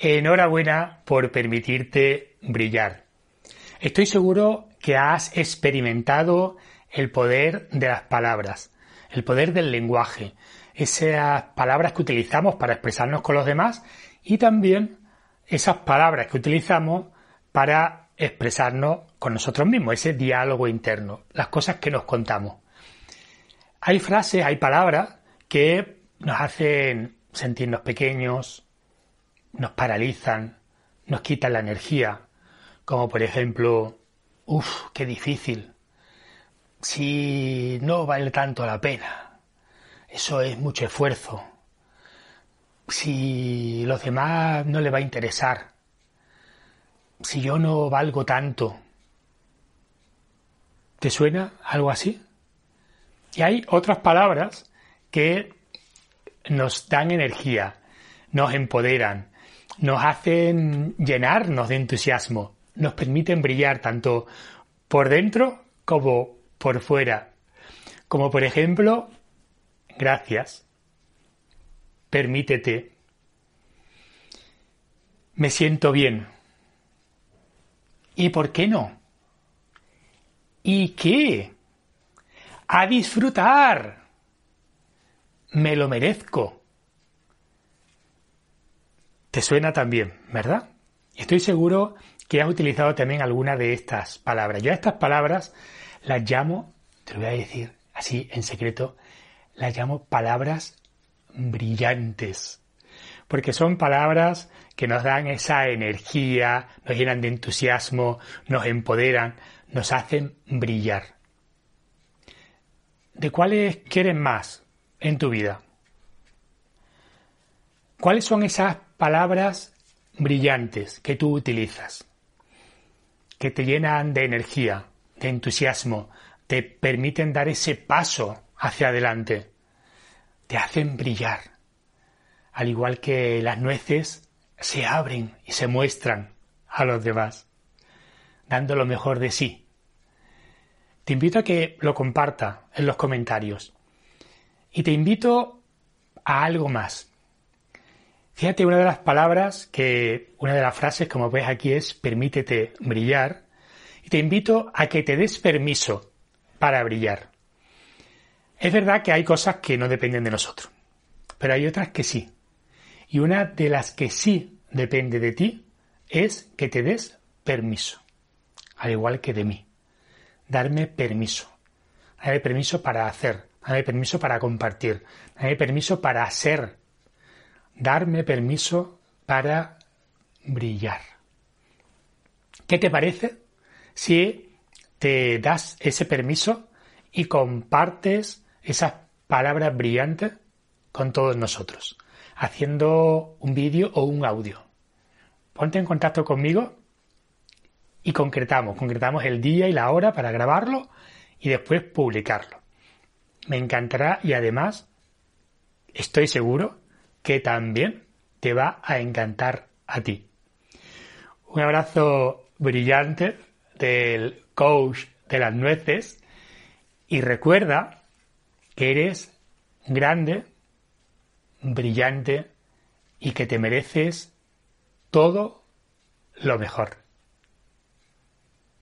Enhorabuena por permitirte brillar. Estoy seguro que has experimentado el poder de las palabras, el poder del lenguaje, esas palabras que utilizamos para expresarnos con los demás y también esas palabras que utilizamos para expresarnos con nosotros mismos, ese diálogo interno, las cosas que nos contamos. Hay frases, hay palabras que nos hacen sentirnos pequeños, nos paralizan, nos quitan la energía, como por ejemplo, uff, qué difícil, si no vale tanto la pena, eso es mucho esfuerzo, si los demás no le va a interesar, si yo no valgo tanto, ¿te suena algo así? Y hay otras palabras que nos dan energía, nos empoderan, nos hacen llenarnos de entusiasmo, nos permiten brillar tanto por dentro como por fuera. Como por ejemplo, gracias, permítete, me siento bien. ¿Y por qué no? ¿Y qué? A disfrutar. Me lo merezco. Te suena también, ¿verdad? Estoy seguro que has utilizado también alguna de estas palabras. Yo a estas palabras las llamo, te lo voy a decir así en secreto, las llamo palabras brillantes. Porque son palabras que nos dan esa energía, nos llenan de entusiasmo, nos empoderan, nos hacen brillar. ¿De cuáles quieres más en tu vida? ¿Cuáles son esas palabras brillantes que tú utilizas? Que te llenan de energía, de entusiasmo, te permiten dar ese paso hacia adelante, te hacen brillar. Al igual que las nueces se abren y se muestran a los demás, dando lo mejor de sí. Te invito a que lo comparta en los comentarios. Y te invito a algo más. Fíjate, una de las palabras que, una de las frases, como ves aquí, es permítete brillar te invito a que te des permiso para brillar. Es verdad que hay cosas que no dependen de nosotros, pero hay otras que sí. Y una de las que sí depende de ti es que te des permiso, al igual que de mí. Darme permiso. Darme permiso para hacer, darme permiso para compartir, darme permiso para ser, darme permiso para brillar. ¿Qué te parece si te das ese permiso y compartes esas palabras brillantes con todos nosotros, haciendo un vídeo o un audio. Ponte en contacto conmigo y concretamos, concretamos el día y la hora para grabarlo y después publicarlo. Me encantará y además estoy seguro que también te va a encantar a ti. Un abrazo brillante del coach de las nueces y recuerda que eres grande, brillante y que te mereces todo lo mejor.